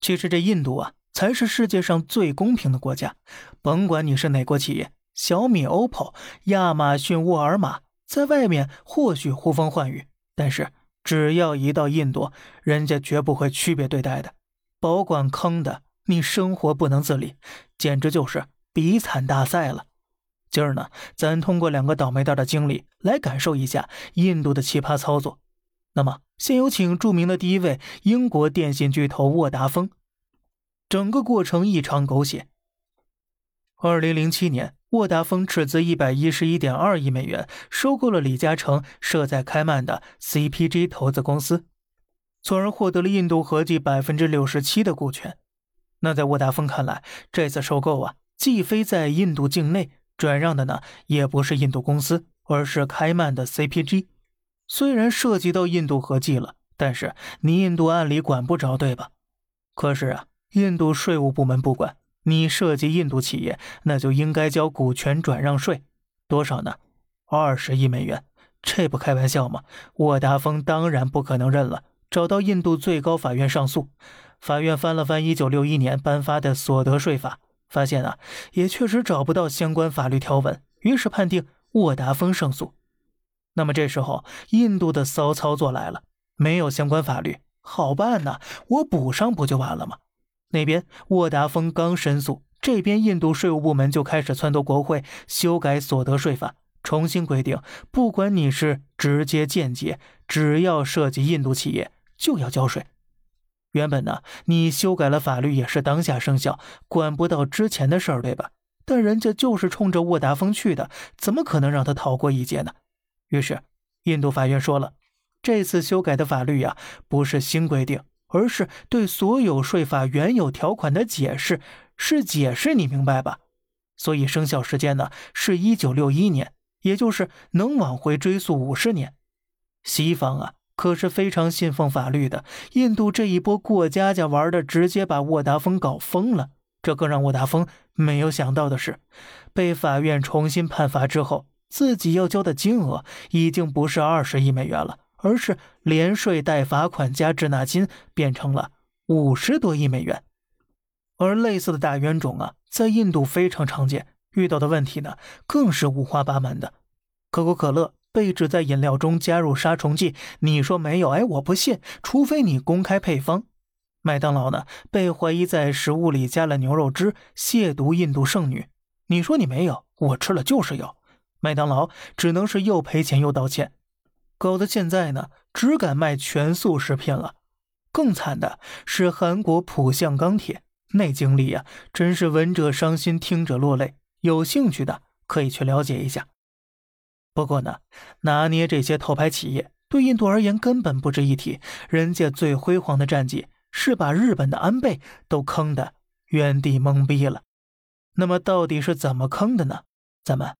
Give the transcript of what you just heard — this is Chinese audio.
其实这印度啊，才是世界上最公平的国家。甭管你是哪国企业，小米、OPPO、亚马逊、沃尔玛，在外面或许呼风唤雨，但是只要一到印度，人家绝不会区别对待的，保管坑的你生活不能自理，简直就是比惨大赛了。今儿呢，咱通过两个倒霉蛋的经历来感受一下印度的奇葩操作。那么，先有请著名的第一位英国电信巨头沃达丰。整个过程异常狗血。二零零七年，沃达丰斥资一百一十一点二亿美元收购了李嘉诚设在开曼的 CPG 投资公司，从而获得了印度合计百分之六十七的股权。那在沃达丰看来，这次收购啊，既非在印度境内转让的呢，也不是印度公司，而是开曼的 CPG。虽然涉及到印度合计了，但是你印度按理管不着，对吧？可是啊，印度税务部门不管你涉及印度企业，那就应该交股权转让税，多少呢？二十亿美元，这不开玩笑吗？沃达丰当然不可能认了，找到印度最高法院上诉。法院翻了翻一九六一年颁发的所得税法，发现啊，也确实找不到相关法律条文，于是判定沃达丰胜诉。那么这时候，印度的骚操作来了，没有相关法律，好办呐，我补上不就完了吗？那边沃达丰刚申诉，这边印度税务部门就开始撺掇国会修改所得税法，重新规定，不管你是直接间接，只要涉及印度企业，就要交税。原本呢，你修改了法律也是当下生效，管不到之前的事儿，对吧？但人家就是冲着沃达丰去的，怎么可能让他逃过一劫呢？于是，印度法院说了，这次修改的法律呀，不是新规定，而是对所有税法原有条款的解释，是解释，你明白吧？所以生效时间呢，是一九六一年，也就是能往回追溯五十年。西方啊，可是非常信奉法律的，印度这一波过家家玩的，直接把沃达丰搞疯了。这更让沃达丰没有想到的是，被法院重新判罚之后。自己要交的金额已经不是二十亿美元了，而是连税带罚款加滞纳金变成了五十多亿美元。而类似的大冤种啊，在印度非常常见，遇到的问题呢更是五花八门的。可口可乐被指在饮料中加入杀虫剂，你说没有？哎，我不信，除非你公开配方。麦当劳呢被怀疑在食物里加了牛肉汁，亵渎印度圣女，你说你没有？我吃了就是有。麦当劳只能是又赔钱又道歉，搞得现在呢只敢卖全素食品了。更惨的是韩国浦项钢铁那经历呀，真是闻者伤心，听者落泪。有兴趣的可以去了解一下。不过呢，拿捏这些头牌企业对印度而言根本不值一提，人家最辉煌的战绩是把日本的安倍都坑的原地懵逼了。那么到底是怎么坑的呢？咱们。